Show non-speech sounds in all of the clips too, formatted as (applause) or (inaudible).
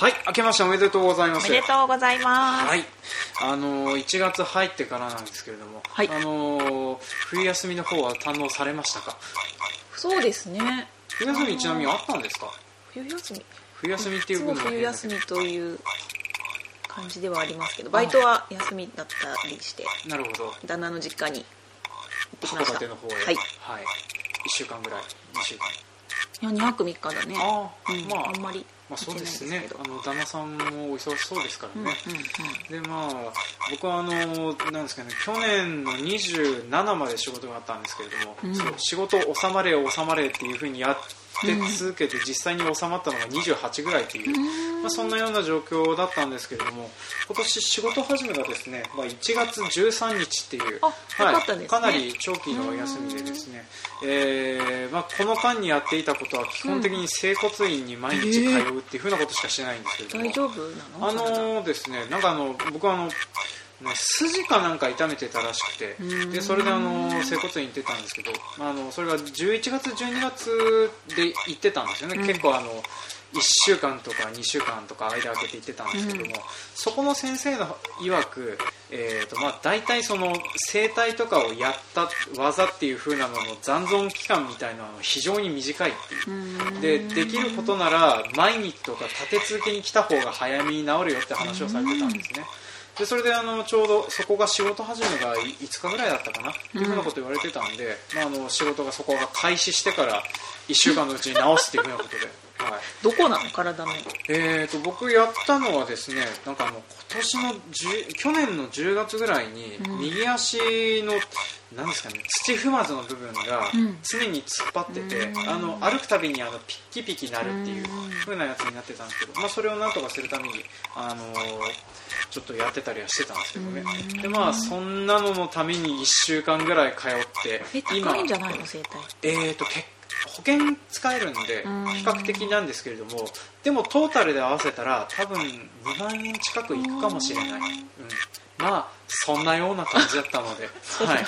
はい、明けましておめでとうございます。おめでとうございます。はい、あのー1月入ってからなんですけれども、はいあのー冬休みの方は堪能されましたか？そうですね。冬休みちなみにあったんですか？冬休み。冬休みっていういつものも冬休みという感じではありますけど、バイトは休みだったりして、なるほど。旦那の実家に行ってきました。函館の方へ。はい。はい。一週間ぐらい、二週間？いや、2泊3日だね。ああ、うん、まああんまりまあそうですね。あの旦那さんもお忙しそうですからうんね。でまあ僕はあのなんですかね去年の27まで仕事があったんですけれども、うん仕事収まれ収まれっていうふうにやって続けて実際に収まったのが28ぐらいという、うん。まあ、そんなような状況だったんですけれども今年仕事始めがですね、まあ、1月13日っていうあよかなり長期の休みでですね、えーまあ、この間にやっていたことは基本的に整骨院に毎日通うっていうふうなことしかしてないんですけれども、大丈夫なの？あのーですね、なんかあの僕はあの、ね、筋かなんか痛めてたらしくてうん。でそれであの整骨院行ってたんですけどあのそれが11月12月で行ってたんですよね、うん。結構あの1週間とか2週間とか間空けて行ってたんですけども、うん。そこの先生の曰く、えーとまあ、大体その整体とかをやった技っていう風なのの残存期間みたいなのは非常に短いっていう。うん。でできることなら毎日とか立て続けに来た方が早めに治るよって話をされてたんですね。でそれであのちょうどそこが仕事始めがい5日ぐらいだったかなっていうふうなこと言われてたんで、まあ、あの仕事がそこが開始してから1週間のうちに治すっていうふうなことで、はい。どこなの？体の。えー、と僕やったのはですねなんかあの今年の10去年の10月ぐらいにうん。右足の、なんですかね土踏まずの部分がうん。常に突っ張ってて、うん。あの歩くたびにあのピッキピキなるっていううん。風なやつになってたんですけど、まあ、それをなんとかするために、あのーちょっとやってたりはしてたんですけどね。うん。でまあそんなののために1週間ぐらい通ってえ、高いんじゃないの？整体。えー、とけ保険使えるんでうん。比較的なんですけれどもでもトータルで合わせたら多分2万円近くいくかもしれない、うん、まあそんなような感じだったので。(laughs) はい、はい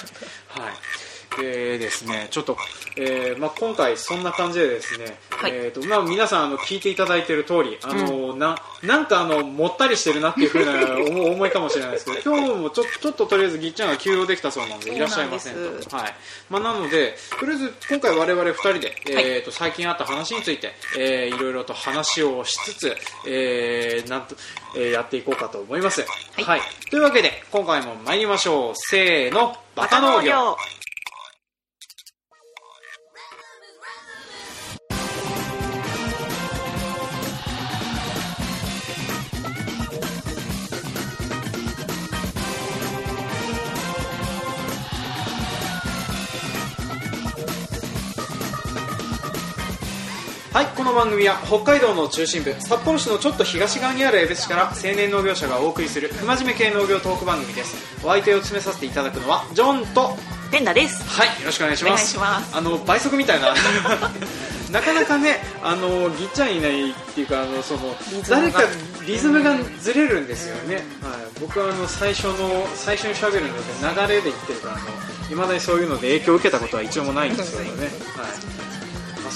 でですねちょっと、えーまあ、今回そんな感じでですね、はい。えーとまあ、皆さんあの聞いていただいている通りあの、ななんかあのもったりしてるなっていうふうな思 (laughs) 思いかもしれないですけど今日もちょちょっととりあえずぎっちゃんが休養できたそうなのでいらっしゃいませんと。はい。まあ、なのでとりあえず今回我々2人で、えーと最近あった話について、えーいろいろと話をしつつ、えーなんとえーやっていこうかと思います、はい。というわけで今回も参りましょう。せーの。バカ農業。はいこの番組は北海道の中心部札幌市のちょっと東側にある江別市から青年農業者がお送りする不真面目系農業トーク番組です。お相手を務めさせていただくのはジョンとペンダです。はいよろしくお願いします。お願いしますあの倍速みたいな。なかなかねあのぎっちゃんいないっていうかあのその誰かリズムがずれるんですよね、はい、僕はあの最初の最初に喋るので流れで言ってるからいまだにそういうので影響を受けたことは一応もないんですけどね、はい。まあ、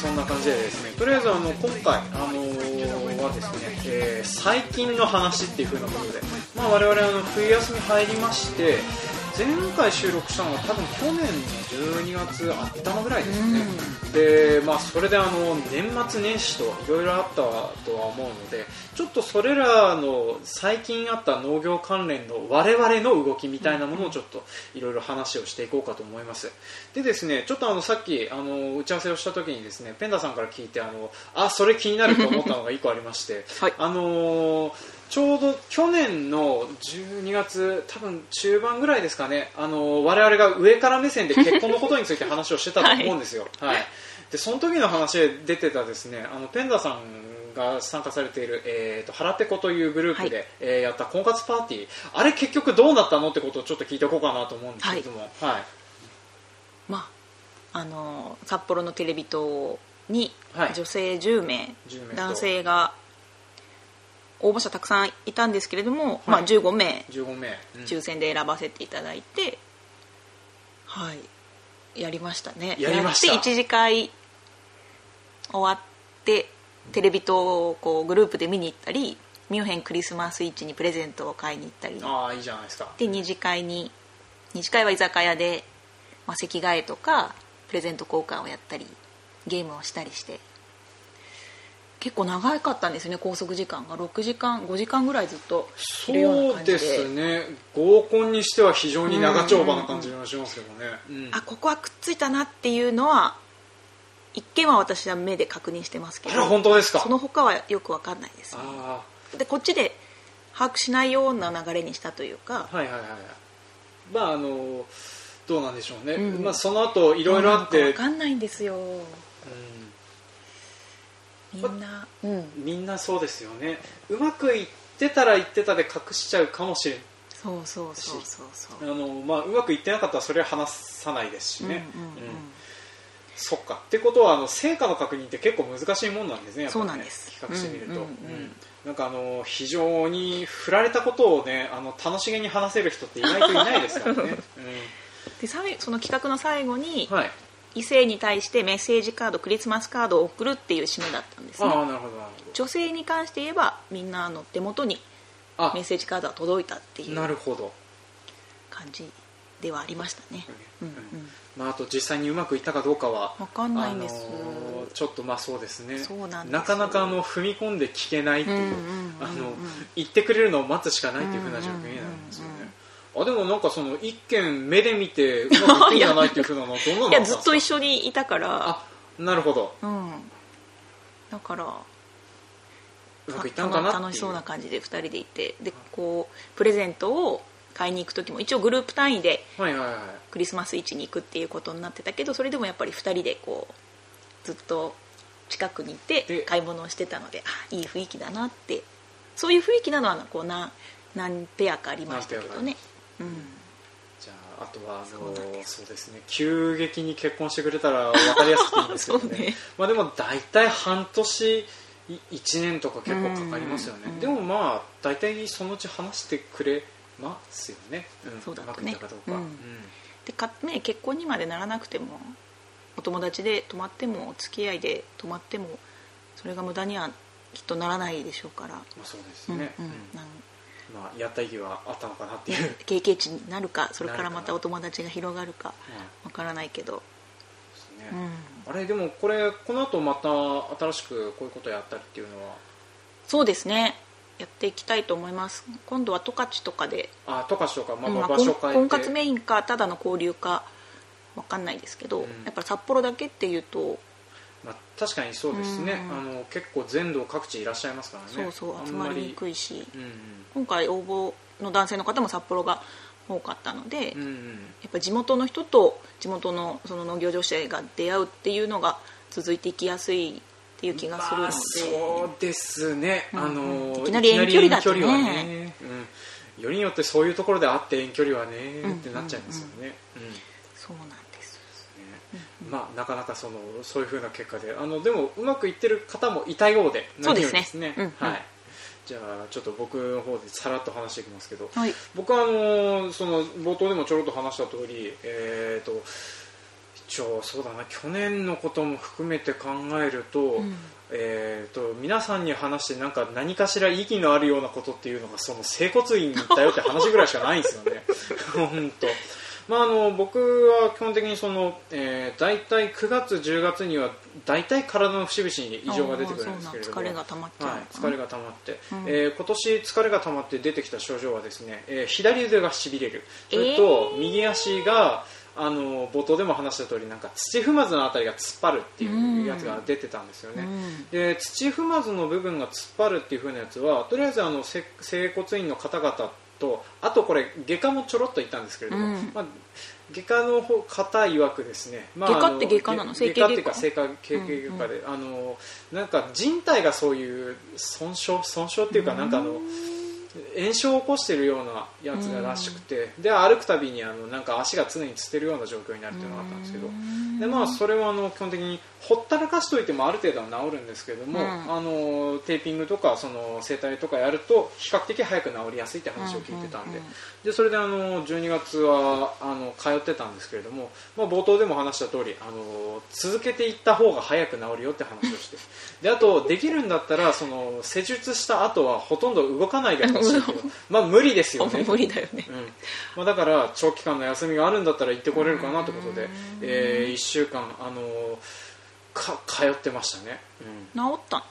そんな感じでですねとりあえずあの今回、あのーはですね、えー最近の話っていう風なことで、まあ、我々あの冬休み入りまして前回収録したのは多分去年の12月頭ぐらいですね、でまあ、それであの年末年始といろいろあったとは思うのでちょっとそれらの最近あった農業関連の我々の動きみたいなものをちょっといろいろ話をしていこうかと思います。でですねちょっとあのさっきあの打ち合わせをした時にですねペンダさんから聞いてあのあそれ気になると思ったのが1個ありまして、(laughs) はい。あのーちょうど去年の12月多分中盤ぐらいですかね、あのー我々が上から目線で結婚のことについて話をしてたと思うんですよ。(laughs) はい。でその時の話で出てたですねあのペンダさんが参加されている、えー、と腹ペコというグループで、はい。えーやった婚活パーティー。あれ結局どうなったのってことをちょっと聞いておこうかなと思うんですけれども、はい。まあ、あの札幌のテレビ塔にはい。女性10名、10名と。男性が応募者たくさんいたんですけれども、まあ、15名15名、うん。抽選で選ばせていただいて、はい。やりましたね。やりました。って一次会終わってテレビ塔をこうグループで見に行ったりミュンヘンクリスマス市にプレゼントを買いに行ったり。ああいいじゃないですか。で二次会に二次会は居酒屋で、まあ、席替えとかプレゼント交換をやったりゲームをしたりして結構長かったんですよね拘束時間が。6時間5時間ぐらいずっといるようなそう感じで。ですね。合コンにしては非常に長丁場な感じがしますけどね、うん。あここはくっついたなっていうのは一見は私は目で確認してますけあらど本当ですか？その他はよく分かんないですね。あでこっちで把握しないような流れにしたというかあはいはいはいはい。まああのどうなんでしょうね、うん。まあその後いろいろあって、分かんないんですよ。うみんな。うん。んみんなそうですよね。うまくいってたらいってたで隠しちゃうかもしれん。そうそうそうそう。そうあの、まあ、うまくいってなかったらそれは話さないですしね、うんうんうん。そっか。ってことはあの成果の確認って結構難しいもんなんですねやっぱりね。そうなんです。比較してみると、うんうんうん。うん。なんかあの非常に振られたことをねあの楽しげに話せる人って意外といないですからね、(laughs) で最その企画の最後にうん、はい異性に対してメッセージカードクリスマスカードを送るっていう締めだったんですあね。あなるほどなる女性に関して言えばみんなの手元にほどメッセージカードは届いたっていあなうるほど、感じではありましたね、うんうん。まあ、あと実際にうまくいったかどうかはわかんないんです。あのーちょっとまあそうですね。そうなんなかなかあの踏み込んで聞けないっていう,、言ってくれるのを待つしかないっていうふうな状況になるんですよね、あでもなんかその一見目で見てうまくいってんじゃないっていうふうなのはどんなの (laughs) いやずっと一緒緒にいたから。あなるほど。うん。だからうまくいったのかな楽しそうな感じで2人でいてでこうプレゼントを買いに行く時も一応グループ単位でクリスマス市に行くっていうことになってたけどそれでもやっぱり2人でこうずっと近くにいでて買い物をしてたのであいい雰囲気だなって。そういう雰囲気なのはこう何何ペアかありましたけどね、うん、じゃああとはあのそうですね。急激に結婚してくれたら分かりやすくていいんですけどそうね。まあでも大体半年い1年とか結構かかりますよね、うん。でもまあ大体そのうち話してくれますよね、うん、そうだとね。まくいったかどうか、うん。でか、ね、結婚にまでならなくてもお友達で泊まってもお付き合いで泊まってもそれが無駄にはきっとならないでしょうから、まあそうですうんうん。ね、うんなんまあ、やった意義はあったのかなっていう、ね経験値になるかそれからまたお友達が広がるかうんわからないけど、ね。うん、あれでもこれこの後また新しくこういうことやったりっていうのは？そうですね。やっていきたいと思います。今度は十勝とかで、あ十勝とか。まうんまたあ婚場所変えて、婚活メインかただの交流かわかんないですけど、うん。やっぱり札幌だけっていうとまあ、確かにそうですね、うん。あの結構全土各地いらっしゃいますからね。そうそう集まりにくいし。うん今回応募の男性の方も札幌が多かったので、うんうん。うんやっぱ地元の人と地元のその農業女子が出会うっていうのが続いていきやすいっていう気がするので、まあ、そうですね、うんあのいきなり遠距離だとね。ね、うん、よりによってそういうところで会って遠距離はね、うんってなっちゃいますよね、うん。そうなんです。ねまあなかなかそのそういうふうな結果であのでもうまくいってる方もいたようでそうですね。何よりうんうん。はい。じゃあちょっと僕の方でさらっと話していきますけど、はい。僕はあのその冒頭でもちょろっと話した通りえっ、と一応そうだな去年のことも含めて考えると,、ん。えー、と皆さんに話してなんか何かしら意義のあるようなことっていうのがその整骨院に行ったよって話ぐらいしかないんですよね。(laughs) 本当。まあ、あの僕は基本的にその、えー、大体9月10月には大体体の節々に異常が出てくるんですけれども。疲れが溜まっちゃうのはい、疲れが溜まって、うん。えー今年疲れが溜まって出てきた症状はですね、えー左腕がしびれる。それと右足があの冒頭でも話した通りなんか土踏まずのあたりが突っ張るっていうやつが出てたんですよね、うん。で土踏まずの部分が突っ張るっていう風なやつはとりあえずあのせ整骨院の方々とあとこれ外科もちょろっと言ったんですけれども、うん。まあ、外科の方方曰くですね、まあ、外科って外科なの？外科っていうか整整形外科で、あのなんか人体がそういう損傷損傷っていうかなんかあの炎症を起こしているようなやつがらしくて、で歩くたびにあのなんか足が常につってるような状況になるっていうのがあったんですけど、でまあ、それはあの基本的にほったらかしといてもある程度は治るんですけども、うん。あのテーピングとかその整体とかやると比較的早く治りやすいって話を聞いてたんで,、でそれであの12月はあの通ってたんですけれども、まあ、冒頭でも話した通りあの続けていった方が早く治るよって話をして。であとできるんだったらその施術した後はほとんど動かないでほしいけどまあ無理ですよね。無理だよね。うん。まあ、だから長期間の休みがあるんだったら行ってこれるかなということで、え1週間、あのーか通ってましたね、うん。治ったの？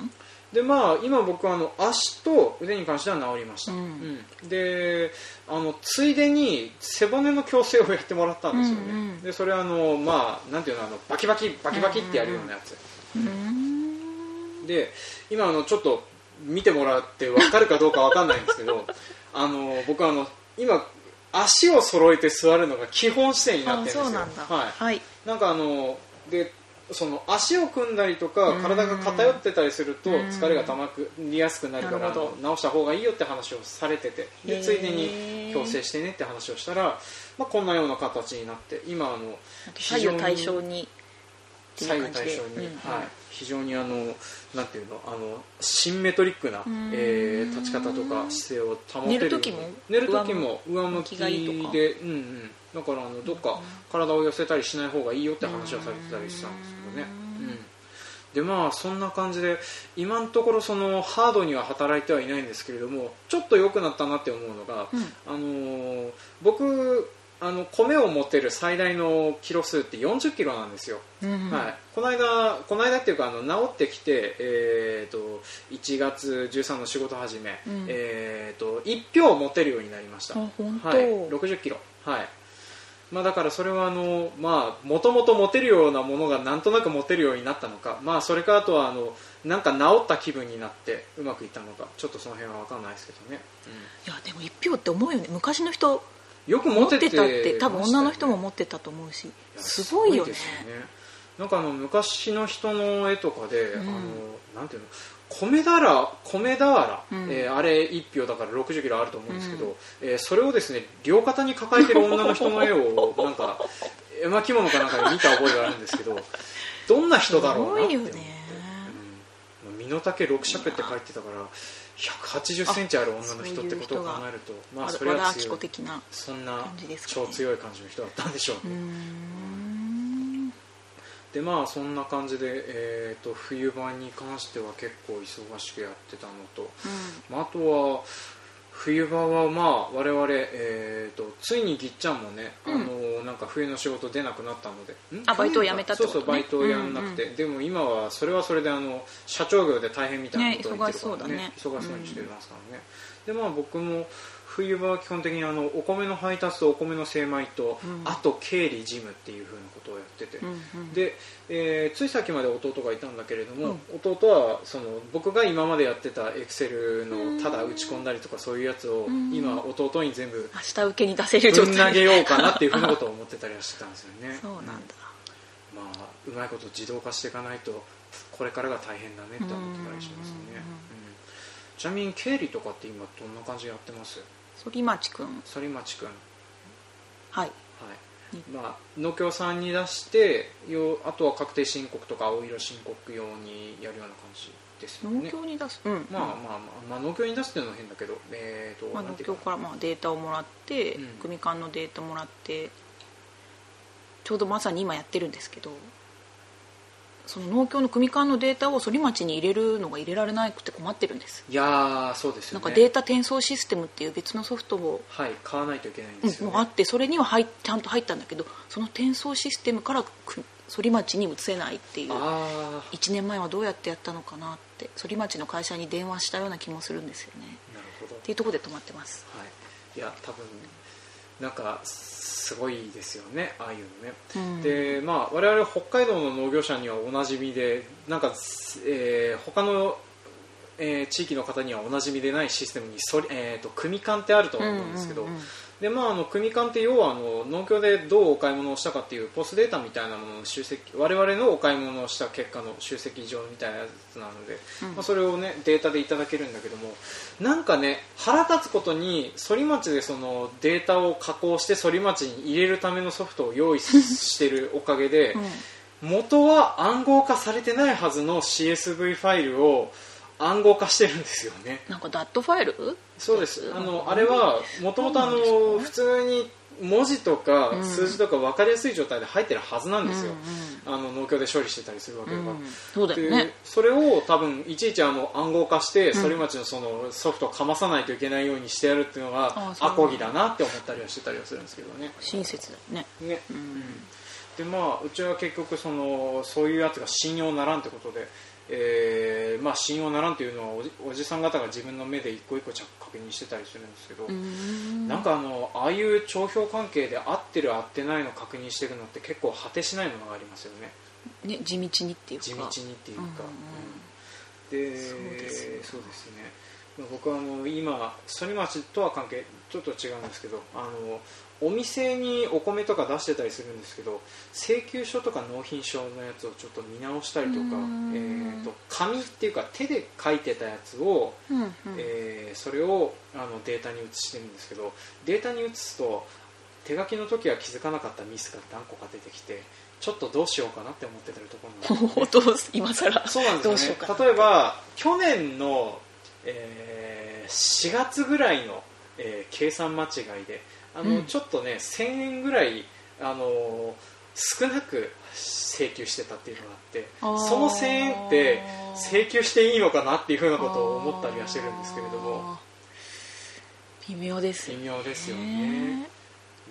でまあ、今僕はあの足と腕に関しては治りました、うん。うん。であのついでに背骨の矯正をやってもらったんですよね、うんうんでそれはあの、まあ、なんていうのあのバキバキバキバキってやるようなやつ、うん。で今あのちょっと見てもらって分かるかどうか分かんないんですけど (laughs) あの僕はあの今足を揃えて座るのが基本姿勢になってるんですよ。なんだ。はい、はい。なんかあのでその足を組んだりとかうん。体が偏ってたりするとうん。疲れがたまりやすくなるから直した方がいいよって話をされててでついでに矯正してねって話をしたら、まあ、こんなような形になって今あの左右対称にって左右いう感じで対称に、うん。はい、非常にあのなんていうのあのシンメトリックな、ん。えー立ち方とか姿勢を保てる。寝る時も寝る時も上向きで、うんうん、だからあのどっか体を寄せたりしない方がいいよって話はされてたりしたんですけどね、うん、でまあそんな感じで今のところそのハードには働いてはいないんですけれどもちょっと良くなったなって思うのが、うん。あのー僕あの米を持てる最大のキロ数って40キロなんですよ、うんはい、この間この間っていうかあの治ってきて、えー、と1月13の仕事始め、うん。えー、と1票持てるようになりました。あ本当。はい、60キロ。はい。まあ、だからそれはあのまあもともと持てるようなものがなんとなく持てるようになったのか。まあそれかあとはあのなんか治った気分になってうまくいったのか。ちょっとその辺は分かんないですけどね、いやでも一票って思うよね。昔の人うんよく持持ってたって多分女の人も持ってたと思うし。すごいよね。なんかあの昔の人の絵とかで、うん。あのなんていうの？米俵米俵、うん。えーあれ1票だから60キロあると思うんですけど、えーそれをですね両肩に抱えてる女の人の絵を (laughs) なんか絵巻物かなんかで見た覚えがあるんですけどどんな人だろうなって思って、ね。うん。身の丈6尺って書いてたから180センチある女の人ってことを考えるとまあそれは強的なそんな超強い感じの人だったんでしょうね、でまあそんな感じで、えー、と冬場に関しては結構忙しくやってたのと、まあ、あとは冬場はまあ我々、えー、とついにぎっちゃんもね、うん。あのなんか冬の仕事出なくなったので。ん？あバイトを辞めたってことね。そうそうバイトをやんなくて、でも今はそれはそれであの社長業で大変みたいなことを言ってるからね。ね忙しそうにしてますからね、でまあ僕も冬場は基本的にあのお米の配達とお米の精米と、うん。あと経理事務っていうふうなことをやってて、うんうんで、えーついさっきまで弟がいたんだけれども、弟はその僕が今までやってたエクセルのただ打ち込んだりとかそういうやつをん。今弟に全部明日受けに出せる状態。投げようかなっていうふうなことを思ってたりはしてたんですよね。(laughs) そうなんだ、まあうまいこと自動化していかないとこれからが大変だねって思ってたりしますよね、うん。うん。ちなみに経理とかって今どんな感じでやってます？反町くん。反町君はい。はい。まあ、農協さんに出してよあとは確定申告とか青色申告用にやるような感じですよ農ね協に出す、うん。まあまあまあ、まあ、農協に出すっていうのは変だけど、えーとまあ、農協からまあデータをもらって、うん。組間のデータもらってちょうどまさに今やってるんですけどその農協の組間のデータを反町に入れるのが入れられなくて困ってるんです。いやーそうですよね。なんかデータ転送システムっていう別のソフトを、はい買わないといけないんうんですよ、ね。もうあってそれには入っちゃんと入ったんだけどその転送システムからく反町に移せないっていう。あ1年前はどうやってやったのかなって反町の会社に電話したような気もするんですよね。あなるほど。っていうところで止まってます。はい、いや多分なんかすごいですよねああいうのね、うん。でまあ我々北海道の農業者にはおなじみでなんか、えー他の、えー地域の方にはおなじみでないシステムにそり、えー、と組間ってあると思うんですけど、うんうんうんでまあ、あの組間って要はあの農協でどうお買い物をしたかっていうポスデータみたいなものの集積我々のお買い物をした結果の集積上みたいなやつなので、うん。まあ、それを、ね、データでいただけるんだけどもなんかね腹立つことに反町でそのデータを加工して反町に入れるためのソフトを用意してるおかげで、元は暗号化されてないはずの CSV ファイルを暗号化してるんですよね。なんかダットファイル？そうです。あのあれはもともと普通に文字とかうん数字とか分かりやすい状態で入ってるはずなんですよ、うんあの農協で処理してたりするわけだから、うん。そうだよでねそれを多分いちいちあの暗号化してうん。反町のそのソフトをかまさないといけないようにしてやるっていうのがアコギだなって思ったりはしてたりはするんですけどね。親切だよね。ね、うんでまあうちは結局そのそういうやつが信用ならんってことで、えーまあ、信用ならんっていうのはおじおじさん方が自分の目で一個一個着確認してたりするんですけど、うん。なんかあのああいう帳票関係で合ってる合ってないの確認していくのって結構果てしないものがありますよね。ね地道にっていうか。地道にっていうか、うんうんでそうですね僕はあの今反町とは関係ちょっと違うんですけどあのお店にお米とか出してたりするんですけど請求書とか納品書のやつをちょっと見直したりとか、うん。えー、と紙っていうか手で書いてたやつをうんうん。えーそれをあのデータに移してるんですけどデータに移すと手書きの時は気づかなかったミスが何個か出てきてちょっとどうしようかなって思ってたところなんですよねどうす今更。そうなんですよね。例えば去年の、えー4月ぐらいの、えー計算間違いであの、うん。ちょっとね1000円ぐらいあの少なく請求してたっていうのがあってその1000円って請求していいのかなっていうふうなことを思ったりはしてるんですけれども。微妙ですよ微ね妙ですよね。ね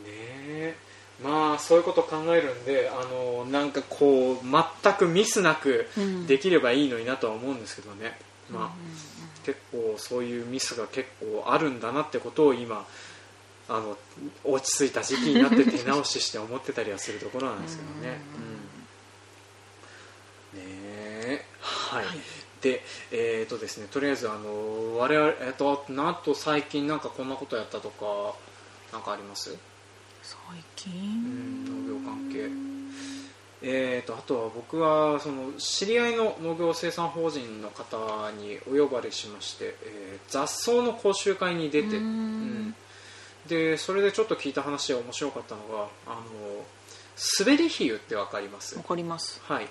えまあそういうことを考えるんであのなんかこう全くミスなくうん。できればいいのになとは思うんですけどね、うんまあ、結構そういうミスが結構あるんだなってことを今あの落ち着いた時期になって手直しして思ってたりはするところなんですけどね。うんねえ。はい、はい。でえーとですねとりあえずあの我々えっとなんと最近なんかこんなことやったとかなんかあります？最うん近。農業関係えー、とあとは僕はその知り合いの農業生産法人の方にお呼ばれしまして、えー雑草の講習会に出て、うん。うん。でそれでちょっと聞いた話で面白かったのがあの滑り比喩ってわかります？わかります、はい。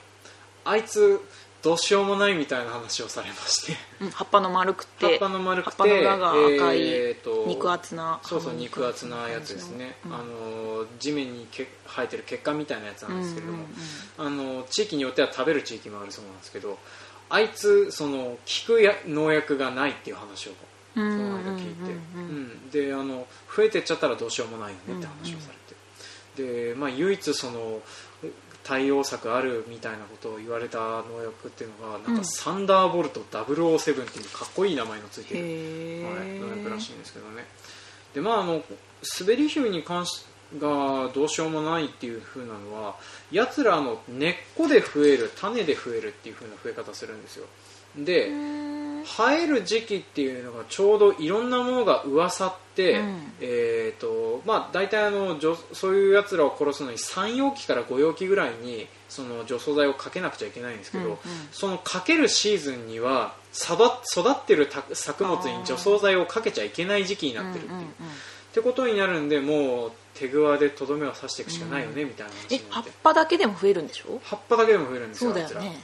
あいつどうしようもないみたいな話をされまして。うん、葉っぱの丸くて葉っぱの丸くて葉っぱの裏が赤い、えーと肉厚なそうそう肉厚なやつですね、うん。あの地面にけ生えてる血管みたいなやつなんですけれども、うんうんあの地域によっては食べる地域もあるそうなんですけどあいつその効くや農薬がないっていう話をこうんの間聞いて、うんうん。うんうん。であの増えてっちゃったらどうしようもないよねって話をされて、でまあ、唯一その対応策あるみたいなことを言われた農薬っていうのがなんうん。かサンダーボルト007っていうかっこいい名前のついてるへはい、え、農薬らしいんですけどね。でまああの滑り比喩に関しがどうしようもないっていう風なのはやつらの根っこで増える種で増えるっていう風な増え方するんですよ。でうん生える時期っていうのがちょうどいろんなものが噂って、うん。えーとまあ、大体あの除そういうやつらを殺すのに3容器から5容器ぐらいにその除草剤をかけなくちゃいけないんですけど、うんうん。そのかけるシーズンにはさば育ってるた作物に除草剤をかけちゃいけない時期になってるっていう、うんうんうん。ってことになるんでもう手ぐわでとどめを刺していくしかないよね、みたいな話え葉っになってぱだけでも増えるんでしょ？葉っぱだけでも増えるんですよそうだよね。ね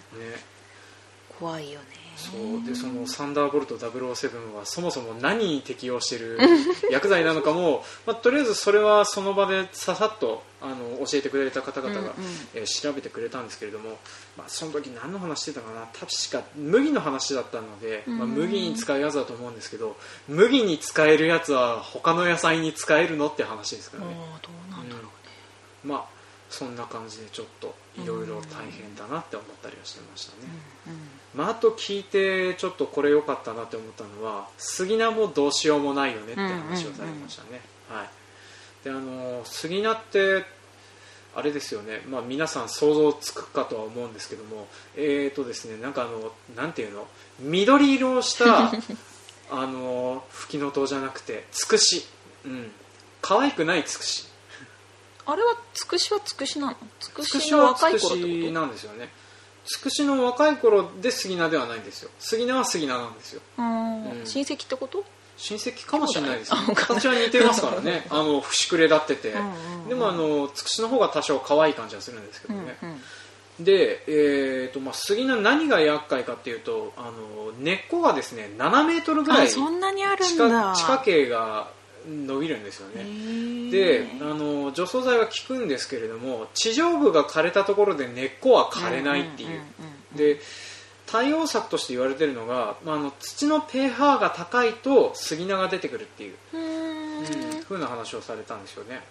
怖いよね。そう。でそのサンダーボルト007はそもそも何に適用してる (laughs) 薬剤なのかも、まあ、とりあえずそれはその場でささっとあの教えてくれた方々が、うんうん。えー調べてくれたんですけれども、まあ、その時何の話してたかな。確か麦の話だったので、まあ、うん麦に使うやつだと思うんですけど麦に使えるやつは他の野菜に使えるのって話ですからね、どうなんだろうね、まあそんな感じでちょっといろいろ大変だなって思ったりはしてましたね、うんまあ、あと聞いてちょっとこれ良かったなって思ったのは杉菜もどうしようもないよねって話をされましたね、はい、であの杉菜ってあれですよね、まあ、皆さん想像つくかとは思うんですけどもえーとですねなんかあのなんていうの？緑色をした (laughs) あのフキノトウじゃなくてつくし、うん、可愛くないつくしあれはつくしはつくしなの？つくしの若い頃ってしこなんですよね。つくしの若い頃で杉菜ではないんですよ。杉菜は杉菜なんですよ。とうんうん。親戚ってこと？親戚かもしれないですね形は似てますからね。(laughs) あの節くれ立ってて、うんうんうんでもあのつくしの方が多少可愛い感じはするんですけどうんね、うん。で、えーとまあ、杉菜何が厄介かっていうとあの根っこがですね7メートルぐらいあそんなにある地んだ。下地下茎が伸びるんですよへねー。であの除草剤は効くんですけれども地上部が枯れたところで根っこは枯れないっていう,、で対応策として言われてるのが、まあ、あの土の pH が高いと杉菜が出てくるっていう。うーん。ふうな話をされたんですよね。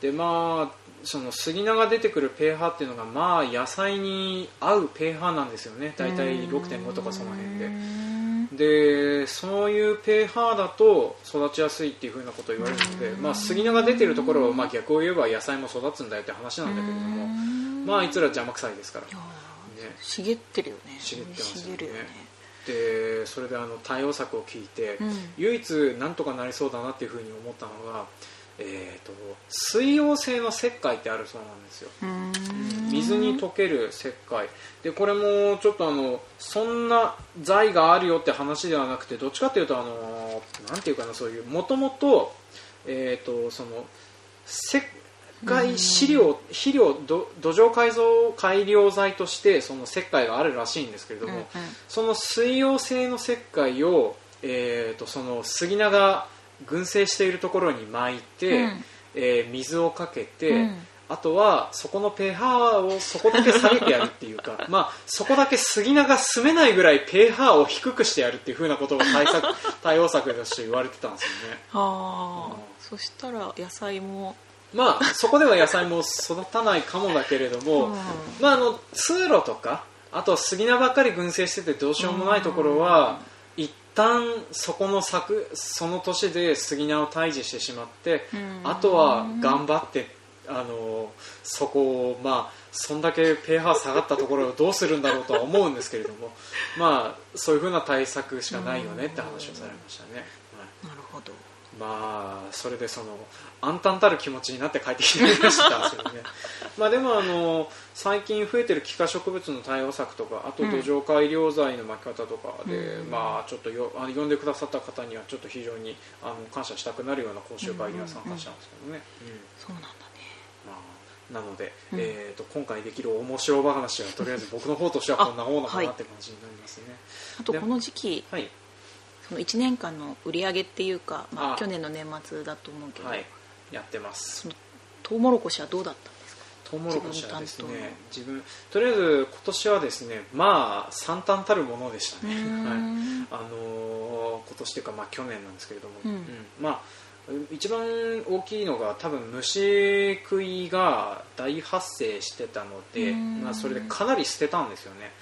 でまあその杉菜が出てくる pH っていうのがまあ野菜に合う pH なんですよね。大体6.5とかその辺で。うんでそういう pH だと育ちやすいっていうふうなことを言われるので、まあ、杉菜が出てるところはまあ逆を言えば野菜も育つんだよって話なんだけれどもうん。まああいつら邪魔くさいですから。ねー茂ってるよね。茂ってますよね。でそれであの対応策を聞いて、うん。唯一なんとかなりそうだなっていうふうに思ったのが、えー、と水溶性の石灰ってあるそうなんですよ。水に溶ける石灰。でこれもちょっとあのそんな材があるよって話ではなくてどっちかっていうとあのなんていうかなそういうもともとえっ、とその石灰飼料肥料ど土壌改造改良剤としてその石灰があるらしいんですけれども、うんうん。その水溶性の石灰を、えー、とその杉菜が群生しているところに巻いて、うん。えー水をかけて、うん。あとはそこの pH をそこだけ下げてやるっていうか (laughs) まあそこだけ杉菜が住めないぐらい pH を低くしてやるっていうふうなことが対策 (laughs) 対応策として言われてたんですよね。ああ。うん。そしたら野菜も。まあそこでは野菜も育たないかもだけれども、うん。まあ、あの通路とかあと杉菜ばっかり群生しててどうしようもないところは、一旦そこの作その年で杉菜を退治してしまって、うん。あとは頑張ってあのそこをまあそんだけ pH 下がったところをどうするんだろうとは思うんですけれどもまあそういうふうな対策しかないよねって話をされましたね、はい。なるほどまあそれでその暗淡たる気持ちになって帰ってきてみましたけどね。(laughs) まあでもあの最近増えてる気化植物の対応策とかあと土壌改良剤の巻き方とかで、うん。まあちょっとよあの呼んでくださった方にはちょっと非常にあの感謝したくなるような講習会には参加したんですけどね、うん。そうなんだね。まあ、なので、うん。えー、と今回できる面白話はとりあえず僕の方としてはこんなものかなって感じになりますね。であとこの時期はいその1年間の売り上げっていうか、まあ、あ去年の年末だと思うけど、はい。やってます。そのトウモロコシはどうだったんですか？トウモロコシはですね自分とりあえず今年はですねまあ惨憺たるものでしたね、(laughs) はい。あのー今年というか、まあ、去年なんですけれども、うん。まあ一番大きいのが多分虫食いが大発生してたので、うん。まあ、それでかなり捨てたんですよね。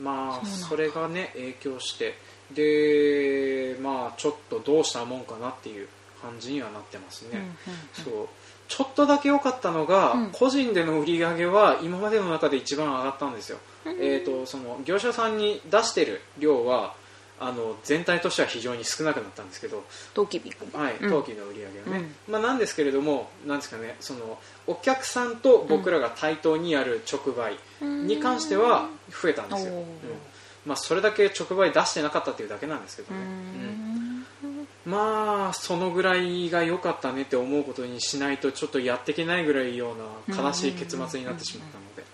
まあそれがね影響してでまあちょっとどうしたもんかなっていう感じにはなってますね、うんうんうん。そう。ちょっとだけ良かったのが、うん。個人での売り上げは今までの中で一番上がったんですよ、うん。えー、とその業者さんに出してる量はあの全体としては非常に少なくなったんですけど、トウキビはい、うん。陶器の売り上げはね、まあ、なんですけれどもなんですかねそのお客さんと僕らが対等にやる直売に関しては増えたんですよ、まあ、それだけ直売出してなかったっていうだけなんですけどうね、うん。んまあそのぐらいが良かったねって思うことにしないとちょっとやっていけないぐらいような悲しい結末になってしまったので、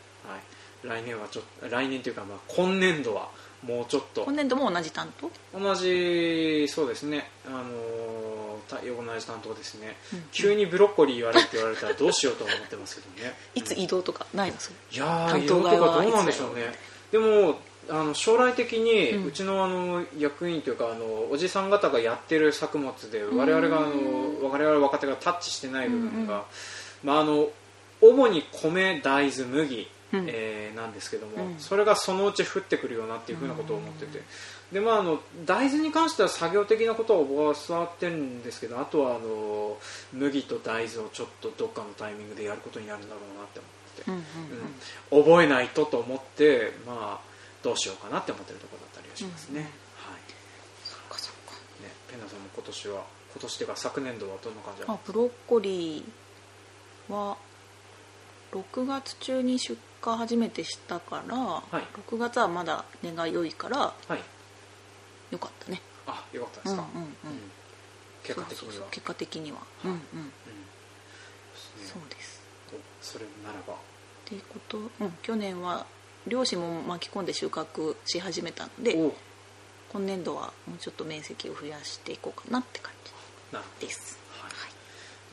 はい、来年はちょっと来年というかまあ今年度はもうちょっと今年度も同じ担当？同じそうですね。あのた同じ担当ですね、うん。急にブロッコリー言われるって言われたらどうしようと思ってますけどね。(laughs) いつ移動とかないの？それ。いや移動とかどうなんでしょうね。でもあの将来的にうちのあの役員というかあのおじさん方がやってる作物で我々があの我々若手がタッチしてない部分が、まあ、あの主に米大豆麦、うん。えーなんですけども、うん。それがそのうち降ってくるよなっていうふうなことを思ってて、でまあ、あの大豆に関しては作業的なことを僕は教わってるんですけどあとはあの麦と大豆をちょっとどっかのタイミングでやることになるんだろうなって思ってて。覚えないとと思って、まあ、どうしようかなって思ってるところだったりはしますね、はい。そっかそっか。ねペンナさんも今年は今年っていうか昨年度はどんな感じだあブロッコリーは6月中に出荷初めてしたから、い。6月はまだ値が良いからはい。良かったね。あよかったですか、うんうんうん。結果的には。結果的には。うんうん。うん。そうです。それならば。っていうこと、うん、去年は漁師も巻き込んで収穫し始めたのでお。今年度はもうちょっと面積を増やしていこうかなって感なるほど。じです、はいはい。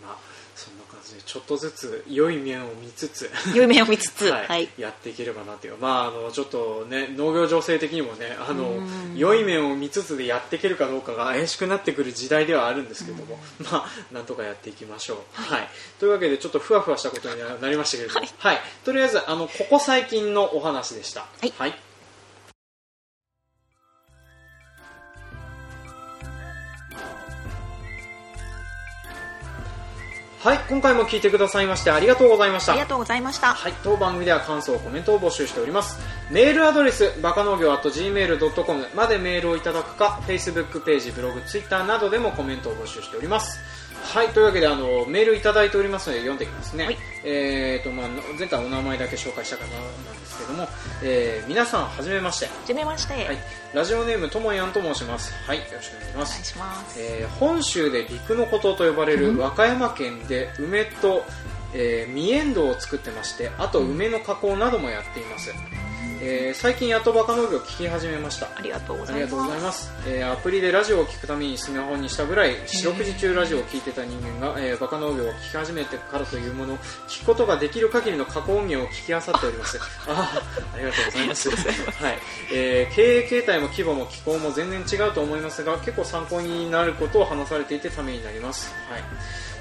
まあそんな感じでちょっとずつ良い面を見つつ良い面を見つつは (laughs) はい。い、やっていければなっていう。まああのちょっとね農業情勢的にもねあのうん。良い面を見つつでやっていけるかどうかが怪しくなってくる時代ではあるんですけども (laughs) まあなんとかやっていきましょう。はい、というわけでちょっとふわふわしたことになりましたけれども。はい。はい、とりあえずあのここ最近のお話でした。はいはいはい、今回も聞いてくださいましてありがとうございましたありがとうございましたはい、当番組では感想、コメントを募集しております。メールアドレス、バカ農業 .gmail.com までメールをいただくか、Facebook ページ、ブログ、Twitter などでもコメントを募集しております。はい、というわけで、あの、メールいただいておりますので読んでいきますね。はいえーと、まあ、前回お名前だけ紹介したかな、なんですけども、えー皆さん、はじめまして。はじめまして、はい、ラジオネーム、ともやんと申します。はい、よろしくお願いしますお願い。します、えー本州で陸の孤島と呼ばれる和歌山県で梅と、えー、ミエンドウを作ってましてあと梅の加工などもやっています、えー最近やっとバカ農業を聞き始めました。ありがとうございます。えーアプリでラジオを聞くためにスマホにしたぐらい四六時中ラジオを聞いてた人間が、えーバカ農業を聞き始めてからというものを聞くことができる限りの加工音源を聞き漁っております。(laughs) あーありがとうございます。(laughs) はい。えー経営形態も規模も気候も全然違うと思いますが結構参考になることを話されていてためになります、はい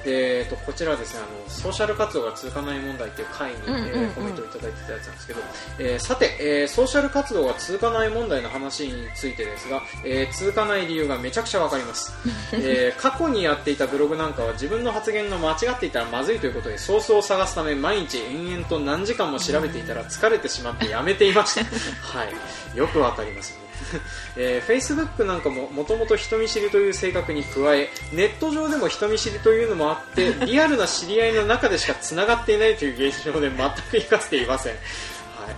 でえー、とこちらですねあのソーシャル活動が続かない問題という回に、うんうんうんえーコメントをいただいてたやつなんですけど、えーさて、えーソーシャル活動が続かない問題の話についてですが、えー続かない理由がめちゃくちゃわかります、(laughs) えー過去にやっていたブログなんかは自分の発言が間違っていたらまずいということでソースを探すため毎日延々と何時間も調べていたら疲れてしまってやめていました。(laughs) はい。よくわかります。ね (laughs) えー、Facebook なんかももともと人見知りという性格に加えネット上でも人見知りというのもあって (laughs) リアルな知り合いの中でしかつながっていないという現象で全く活かせていません、はい、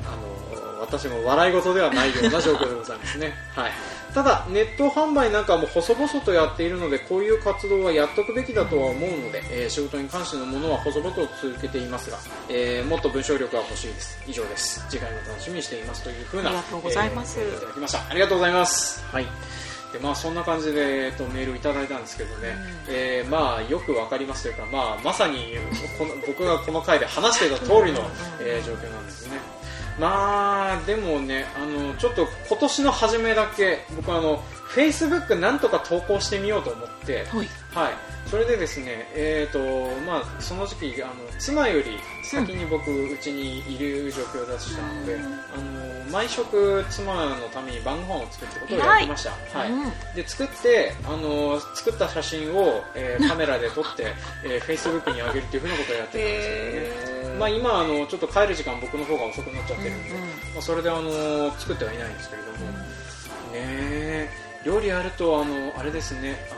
あのー私も笑い事ではないような状況でございますね、はい、ただネット販売なんかも細々とやっているのでこういう活動はやっとくべきだとは思うので、えー仕事に関してのものは細々と続けていますが、えーもっと文章力が欲しいです。以上です。次回も楽しみにしていますというふうなありがとうございます。えーいただきました。ありがとうございます。はい。でまあ、そんな感じで、えっと、メールをいただいたんですけどね、えーまあ、よくわかりますというか、まあ、まさにこの僕がこの回で話していた通りの、えー状況なんですね。まあでもねあのちょっと今年の初めだけ僕あの Facebook なんとか投稿してみようと思って、はい。はい、それでですね、えーとまあ、その時期あの妻より先に僕うち、にいる状況だしたので、うん。あの毎食妻のために晩ご飯を作るってことをやってました、はい。うん。で作ってあの作った写真を、えーカメラで撮って、えー、Facebook に上げるっていうふうなことをやってたんですけどね、まあ、今あのちょっと帰る時間僕の方が遅くなっちゃってるんで、うんうん。まあ、それであの作ってはいないんですけれども、ねえ。料理やるとあのあれですねあ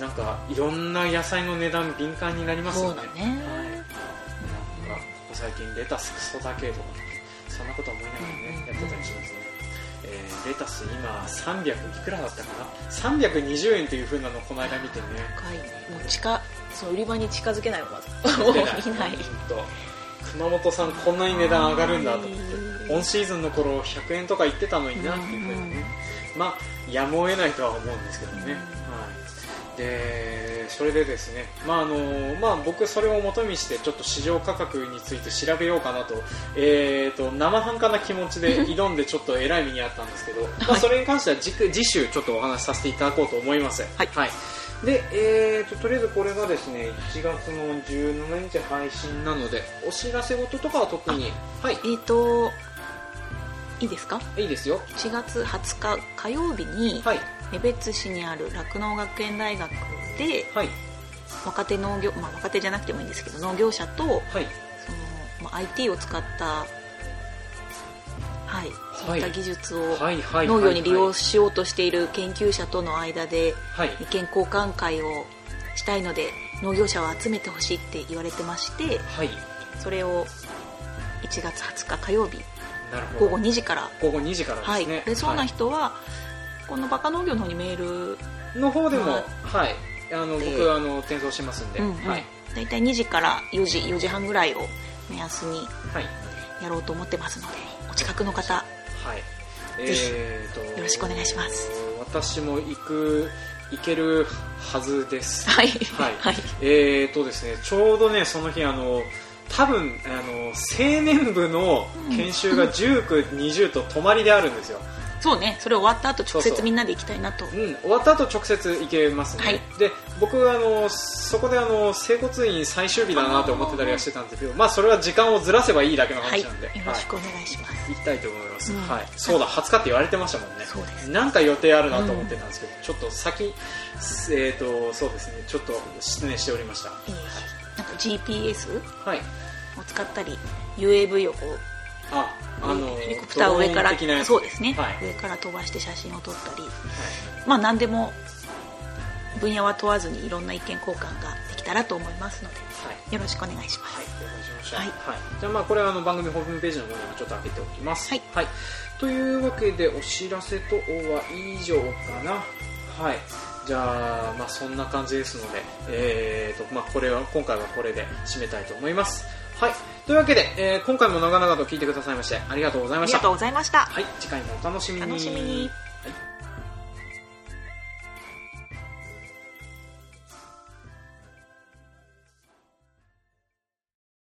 のなんかいろんな野菜の値段敏感になりますよね。ね。はい、なんか最近レタスクソだけとかそんなこと思いながらね、やってたりしますね。えーレタス今300いくらだったかな？320円という風なのをこの間見てね。高いね。もう近そう売り場に近づけないのまずいない熊本さんこんなに値段上がるんだと思ってオンシーズンの頃100円とか言ってたのになっていうふうにね、まあやむを得ないとは思うんですけどね、うん。はい、でそれでですね、まああのまあ、僕それを元にしてちょっと市場価格について調べようかなと,、えー、と生半可な気持ちで (laughs) 挑んでちょっと偉い目にあったんですけど、まあ、それに関しては次次週ちょっとお話しさせていただこうと思います。はいで、えーと、とりあえずこれがですね、1月の17日配信なので、お知らせ事とかは特に、はい、えっ、といいですか？いいですよ。4月20日火曜日にはい、江別市にある酪農学園大学ではい、若手農業、まあ、若手じゃなくてもいいんですけど農業者とはい、その、まあ、IT を使ったはい、そういった技術をはいはい農業に利用しようとしている研究者との間ではい。意見交換会をしたいので農業者を集めてほしいって言われてましてはい。それを1月20日火曜日午後2時から、午後2時からはい。ですね、でそうな人は、このバカ農業の方にメール、の方でも、ははい。あので僕あの転送しますんで、うんうん。はい。大体2時から4時4時半ぐらいを目安にはい。やろうと思ってますのでお近くの方はい。えーとよろしくお願いします。私も行く行けるはずです。はい。はい、はい。えーとですねちょうどねその日あの多分あの青年部の研修が19、20と泊まりであるんですよ、そうねそれ終わった後直接みんなで行きたいなと。うん、終わった後直接行けますね、はい。で僕あのそこであの整骨院最終日だなと思ってたりはしてたんですけどまあそれは時間をずらせばいいだけのはい話なんで、よろしくお願いします、行きたいと思います、うん。はい、そうだ20日って言われてましたもんね。そうです。なんか予定あるなと思ってたんですけど、ちょっと先えーとそうですねちょっと失念しておりました。えーなんか GPS はい。を使ったり UAV をこうああのヘリコプターを上からそうですね、はい上から飛ばして写真を撮ったりはいまあ何でも分野は問わずにいろんな意見交換ができたらと思いますのではいよろしくお願いします。はいじゃあまあこれはあの番組ホームページの方にもちょっと開けておきます。はいというわけでお知らせとは以上かな。はい。じゃあまあそんな感じですので、えーとまあこれは今回はこれで締めたいと思います。はい。というわけで、えー今回も長々と聞いてくださいましてありがとうございました。ありがとうございましたはい。次回もお楽しみに。楽しみに